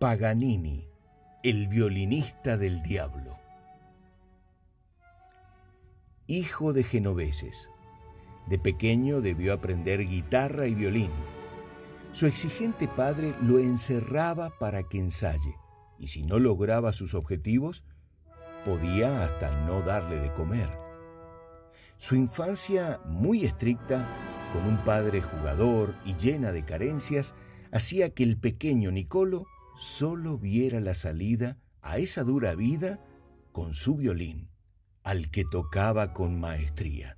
Paganini, el violinista del diablo. Hijo de genoveses. De pequeño debió aprender guitarra y violín. Su exigente padre lo encerraba para que ensaye, y si no lograba sus objetivos, podía hasta no darle de comer. Su infancia muy estricta, con un padre jugador y llena de carencias, hacía que el pequeño Nicolo solo viera la salida a esa dura vida con su violín, al que tocaba con maestría.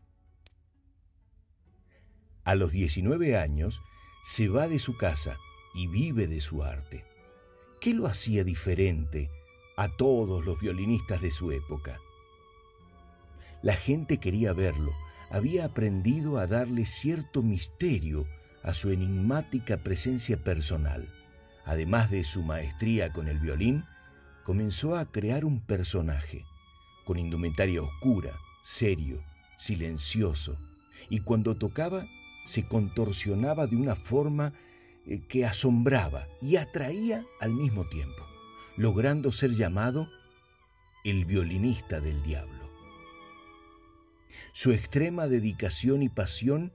A los 19 años se va de su casa y vive de su arte. ¿Qué lo hacía diferente a todos los violinistas de su época? La gente quería verlo, había aprendido a darle cierto misterio a su enigmática presencia personal además de su maestría con el violín, comenzó a crear un personaje, con indumentaria oscura, serio, silencioso, y cuando tocaba se contorsionaba de una forma eh, que asombraba y atraía al mismo tiempo, logrando ser llamado el violinista del diablo. Su extrema dedicación y pasión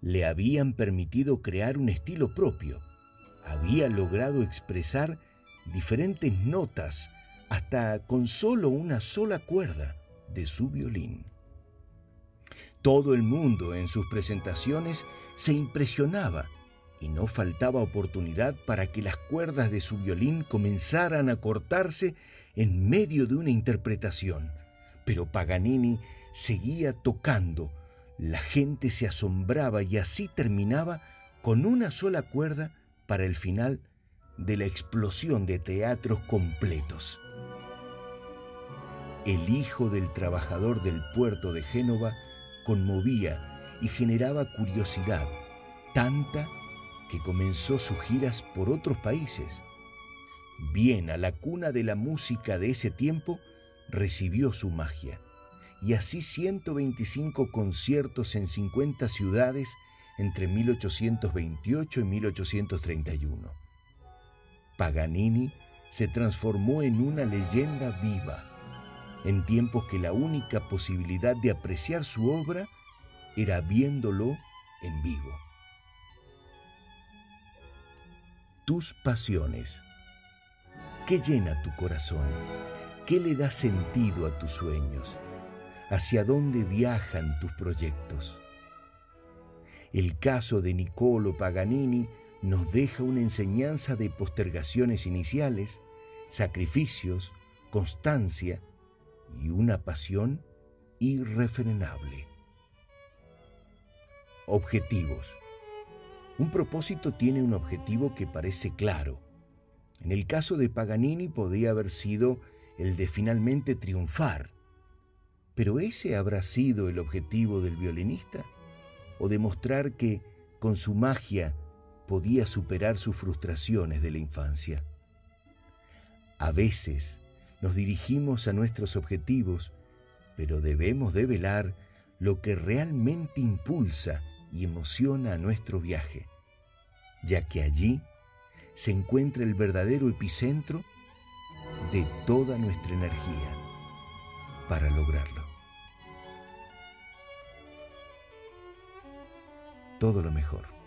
le habían permitido crear un estilo propio, había logrado expresar diferentes notas hasta con solo una sola cuerda de su violín. Todo el mundo en sus presentaciones se impresionaba y no faltaba oportunidad para que las cuerdas de su violín comenzaran a cortarse en medio de una interpretación. Pero Paganini seguía tocando, la gente se asombraba y así terminaba con una sola cuerda para el final de la explosión de teatros completos. El hijo del trabajador del puerto de Génova conmovía y generaba curiosidad, tanta que comenzó sus giras por otros países. Bien, a la cuna de la música de ese tiempo recibió su magia, y así 125 conciertos en 50 ciudades entre 1828 y 1831. Paganini se transformó en una leyenda viva, en tiempos que la única posibilidad de apreciar su obra era viéndolo en vivo. Tus pasiones. ¿Qué llena tu corazón? ¿Qué le da sentido a tus sueños? ¿Hacia dónde viajan tus proyectos? El caso de Niccolo Paganini nos deja una enseñanza de postergaciones iniciales, sacrificios, constancia y una pasión irrefrenable. Objetivos. Un propósito tiene un objetivo que parece claro. En el caso de Paganini podía haber sido el de finalmente triunfar. Pero ese habrá sido el objetivo del violinista o demostrar que con su magia podía superar sus frustraciones de la infancia. A veces nos dirigimos a nuestros objetivos, pero debemos develar lo que realmente impulsa y emociona a nuestro viaje, ya que allí se encuentra el verdadero epicentro de toda nuestra energía para lograrlo. Todo lo mejor.